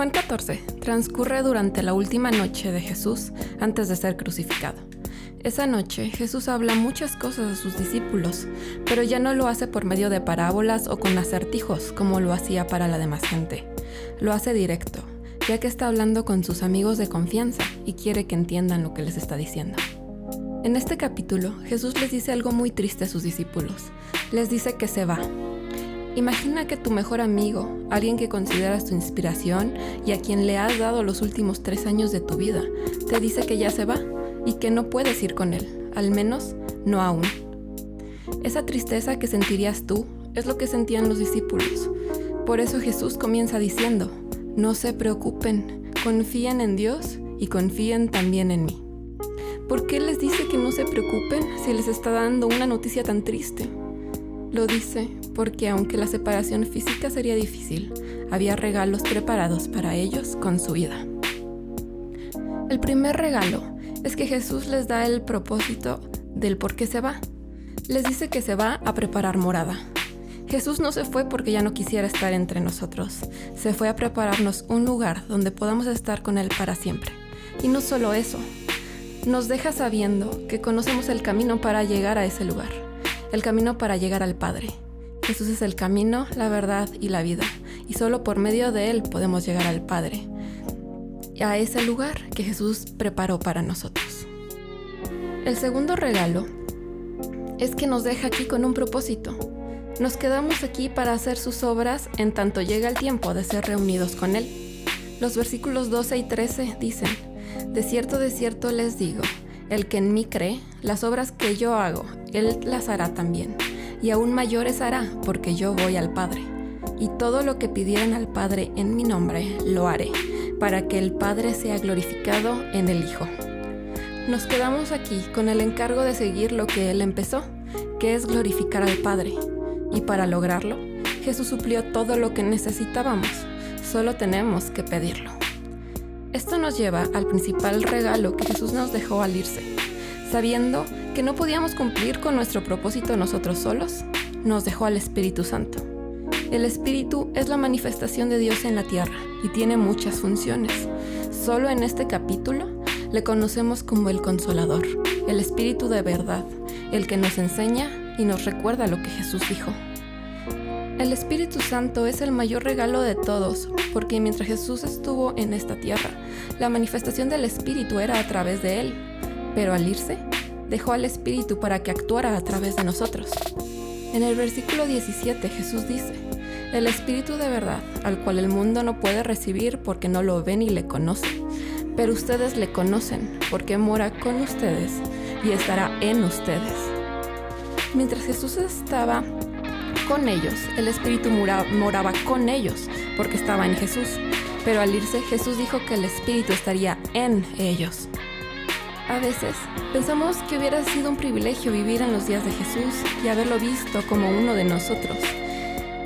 Juan 14 transcurre durante la última noche de Jesús antes de ser crucificado. Esa noche Jesús habla muchas cosas a sus discípulos, pero ya no lo hace por medio de parábolas o con acertijos como lo hacía para la demás gente. Lo hace directo, ya que está hablando con sus amigos de confianza y quiere que entiendan lo que les está diciendo. En este capítulo, Jesús les dice algo muy triste a sus discípulos. Les dice que se va. Imagina que tu mejor amigo, alguien que consideras tu inspiración y a quien le has dado los últimos tres años de tu vida, te dice que ya se va y que no puedes ir con él, al menos no aún. Esa tristeza que sentirías tú es lo que sentían los discípulos. Por eso Jesús comienza diciendo, no se preocupen, confíen en Dios y confíen también en mí. ¿Por qué les dice que no se preocupen si les está dando una noticia tan triste? Lo dice porque aunque la separación física sería difícil, había regalos preparados para ellos con su vida. El primer regalo es que Jesús les da el propósito del por qué se va. Les dice que se va a preparar morada. Jesús no se fue porque ya no quisiera estar entre nosotros, se fue a prepararnos un lugar donde podamos estar con Él para siempre. Y no solo eso, nos deja sabiendo que conocemos el camino para llegar a ese lugar, el camino para llegar al Padre. Jesús es el camino, la verdad y la vida, y solo por medio de Él podemos llegar al Padre, a ese lugar que Jesús preparó para nosotros. El segundo regalo es que nos deja aquí con un propósito. Nos quedamos aquí para hacer sus obras en tanto llega el tiempo de ser reunidos con Él. Los versículos 12 y 13 dicen, De cierto, de cierto les digo, el que en mí cree, las obras que yo hago, Él las hará también, y aún mayores hará, porque yo voy al Padre. Y todo lo que pidieran al Padre en mi nombre, lo haré, para que el Padre sea glorificado en el Hijo. Nos quedamos aquí con el encargo de seguir lo que Él empezó, que es glorificar al Padre. Y para lograrlo, Jesús suplió todo lo que necesitábamos, solo tenemos que pedirlo. Esto nos lleva al principal regalo que Jesús nos dejó al irse. Sabiendo que no podíamos cumplir con nuestro propósito nosotros solos, nos dejó al Espíritu Santo. El Espíritu es la manifestación de Dios en la tierra y tiene muchas funciones. Solo en este capítulo le conocemos como el Consolador, el Espíritu de verdad, el que nos enseña y nos recuerda lo que Jesús dijo. El Espíritu Santo es el mayor regalo de todos, porque mientras Jesús estuvo en esta tierra, la manifestación del Espíritu era a través de Él, pero al irse, dejó al Espíritu para que actuara a través de nosotros. En el versículo 17 Jesús dice, el Espíritu de verdad, al cual el mundo no puede recibir porque no lo ve ni le conoce, pero ustedes le conocen porque mora con ustedes y estará en ustedes. Mientras Jesús estaba con ellos, el Espíritu moraba con ellos porque estaba en Jesús, pero al irse Jesús dijo que el Espíritu estaría en ellos. A veces pensamos que hubiera sido un privilegio vivir en los días de Jesús y haberlo visto como uno de nosotros.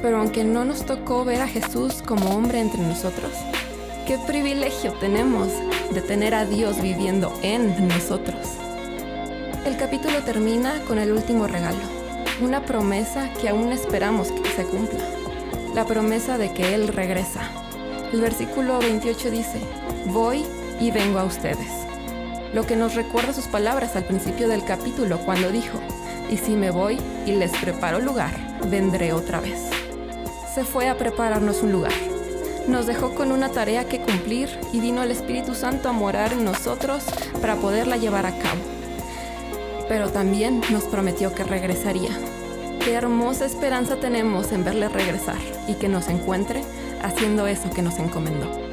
Pero aunque no nos tocó ver a Jesús como hombre entre nosotros, qué privilegio tenemos de tener a Dios viviendo en nosotros. El capítulo termina con el último regalo, una promesa que aún esperamos que se cumpla, la promesa de que Él regresa. El versículo 28 dice, voy y vengo a ustedes lo que nos recuerda sus palabras al principio del capítulo cuando dijo, y si me voy y les preparo lugar, vendré otra vez. Se fue a prepararnos un lugar. Nos dejó con una tarea que cumplir y vino el Espíritu Santo a morar en nosotros para poderla llevar a cabo. Pero también nos prometió que regresaría. Qué hermosa esperanza tenemos en verle regresar y que nos encuentre haciendo eso que nos encomendó.